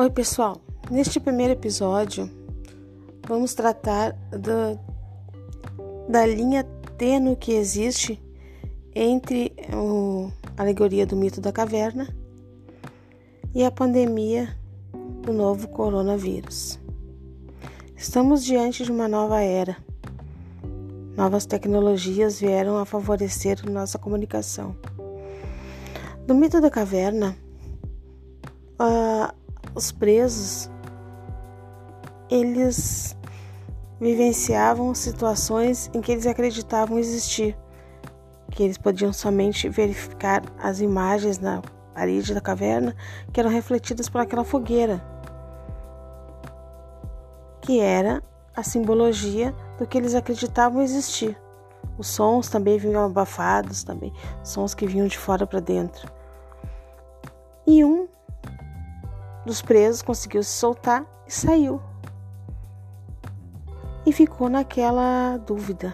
Oi, pessoal. Neste primeiro episódio, vamos tratar do, da linha tênue que existe entre a alegoria do mito da caverna e a pandemia do novo coronavírus. Estamos diante de uma nova era. Novas tecnologias vieram a favorecer nossa comunicação. Do mito da caverna, uh, os presos eles vivenciavam situações em que eles acreditavam existir, que eles podiam somente verificar as imagens na parede da caverna que eram refletidas por aquela fogueira, que era a simbologia do que eles acreditavam existir. Os sons também vinham abafados, também sons que vinham de fora para dentro. E um dos presos conseguiu se soltar e saiu. E ficou naquela dúvida.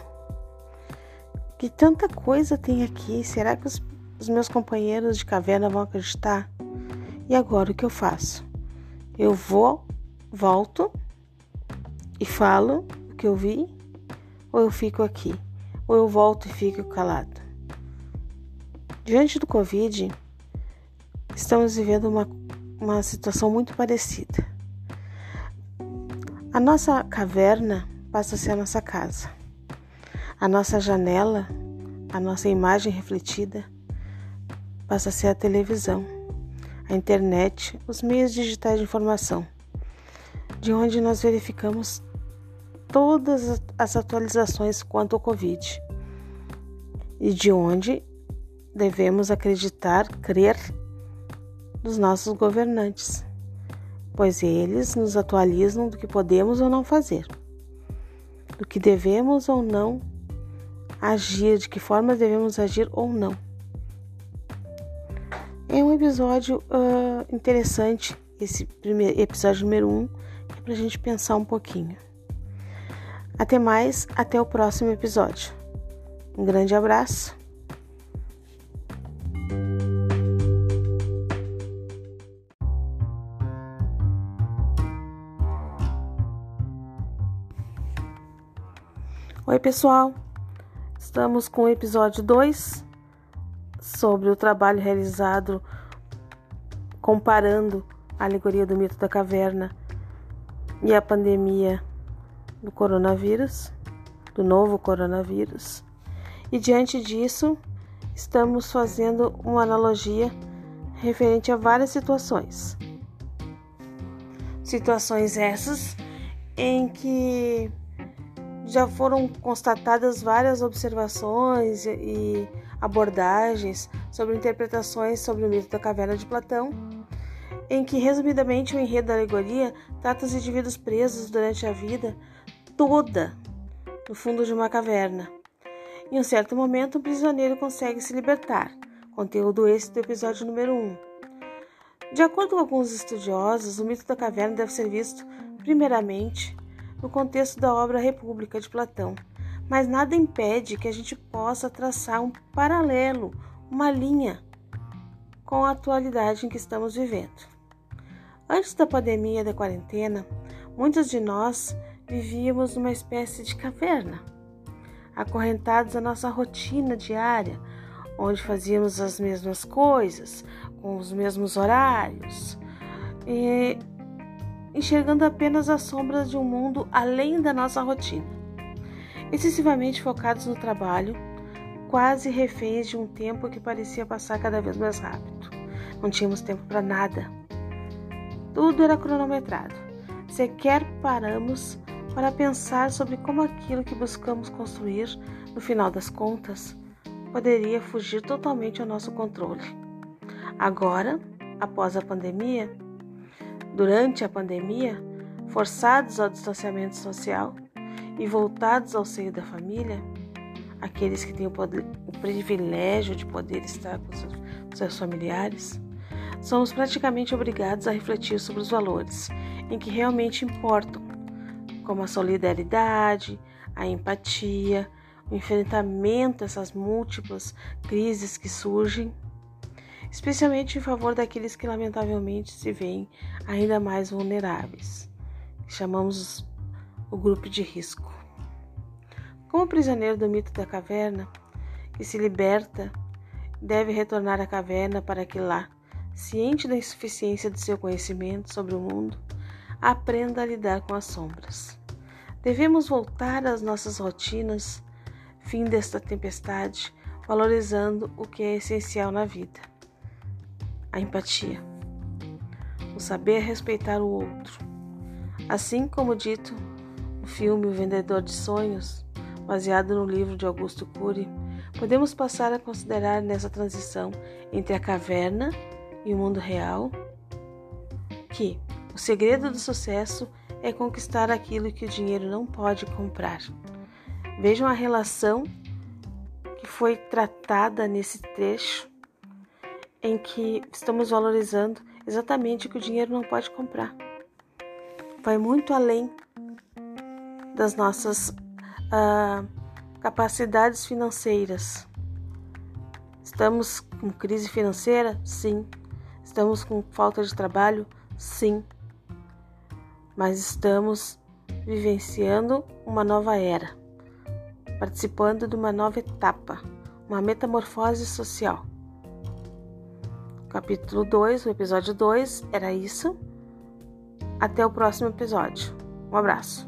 Que tanta coisa tem aqui, será que os, os meus companheiros de caverna vão acreditar? E agora o que eu faço? Eu vou, volto e falo o que eu vi, ou eu fico aqui, ou eu volto e fico calado. Diante do Covid, estamos vivendo uma uma situação muito parecida. A nossa caverna passa a ser a nossa casa. A nossa janela, a nossa imagem refletida, passa a ser a televisão, a internet, os meios digitais de informação, de onde nós verificamos todas as atualizações quanto ao Covid e de onde devemos acreditar, crer dos nossos governantes, pois eles nos atualizam do que podemos ou não fazer, do que devemos ou não agir, de que forma devemos agir ou não. É um episódio uh, interessante, esse primeiro episódio número 1, um, é para a gente pensar um pouquinho. Até mais, até o próximo episódio. Um grande abraço. Oi, pessoal! Estamos com o episódio 2 sobre o trabalho realizado comparando a alegoria do mito da caverna e a pandemia do coronavírus, do novo coronavírus. E diante disso, estamos fazendo uma analogia referente a várias situações. Situações essas em que já foram constatadas várias observações e abordagens sobre interpretações sobre o mito da caverna de Platão, em que, resumidamente, o enredo da alegoria trata os indivíduos presos durante a vida toda no fundo de uma caverna. Em um certo momento, um prisioneiro consegue se libertar. Conteúdo esse do episódio número 1. De acordo com alguns estudiosos, o mito da caverna deve ser visto, primeiramente, no contexto da obra República de Platão, mas nada impede que a gente possa traçar um paralelo, uma linha com a atualidade em que estamos vivendo. Antes da pandemia da quarentena, muitos de nós vivíamos numa espécie de caverna, acorrentados à nossa rotina diária, onde fazíamos as mesmas coisas, com os mesmos horários. E enxergando apenas as sombras de um mundo além da nossa rotina. Excessivamente focados no trabalho, quase reféns de um tempo que parecia passar cada vez mais rápido. Não tínhamos tempo para nada. Tudo era cronometrado. Sequer paramos para pensar sobre como aquilo que buscamos construir, no final das contas, poderia fugir totalmente ao nosso controle. Agora, após a pandemia, durante a pandemia, forçados ao distanciamento social e voltados ao seio da família, aqueles que têm o, poder, o privilégio de poder estar com seus, seus familiares, somos praticamente obrigados a refletir sobre os valores em que realmente importam, como a solidariedade, a empatia, o enfrentamento a essas múltiplas crises que surgem especialmente em favor daqueles que lamentavelmente se veem ainda mais vulneráveis, chamamos o grupo de risco. Como prisioneiro do mito da caverna, que se liberta, deve retornar à caverna para que lá, ciente da insuficiência do seu conhecimento sobre o mundo, aprenda a lidar com as sombras. Devemos voltar às nossas rotinas, fim desta tempestade, valorizando o que é essencial na vida: a empatia, o saber respeitar o outro. Assim como dito no filme O Vendedor de Sonhos, baseado no livro de Augusto Cury, podemos passar a considerar nessa transição entre a caverna e o mundo real que o segredo do sucesso é conquistar aquilo que o dinheiro não pode comprar. Vejam a relação que foi tratada nesse trecho em que estamos valorizando exatamente o que o dinheiro não pode comprar. Vai muito além das nossas uh, capacidades financeiras. Estamos com crise financeira? Sim. Estamos com falta de trabalho? Sim. Mas estamos vivenciando uma nova era participando de uma nova etapa, uma metamorfose social. Capítulo 2, o episódio 2 era isso. Até o próximo episódio. Um abraço.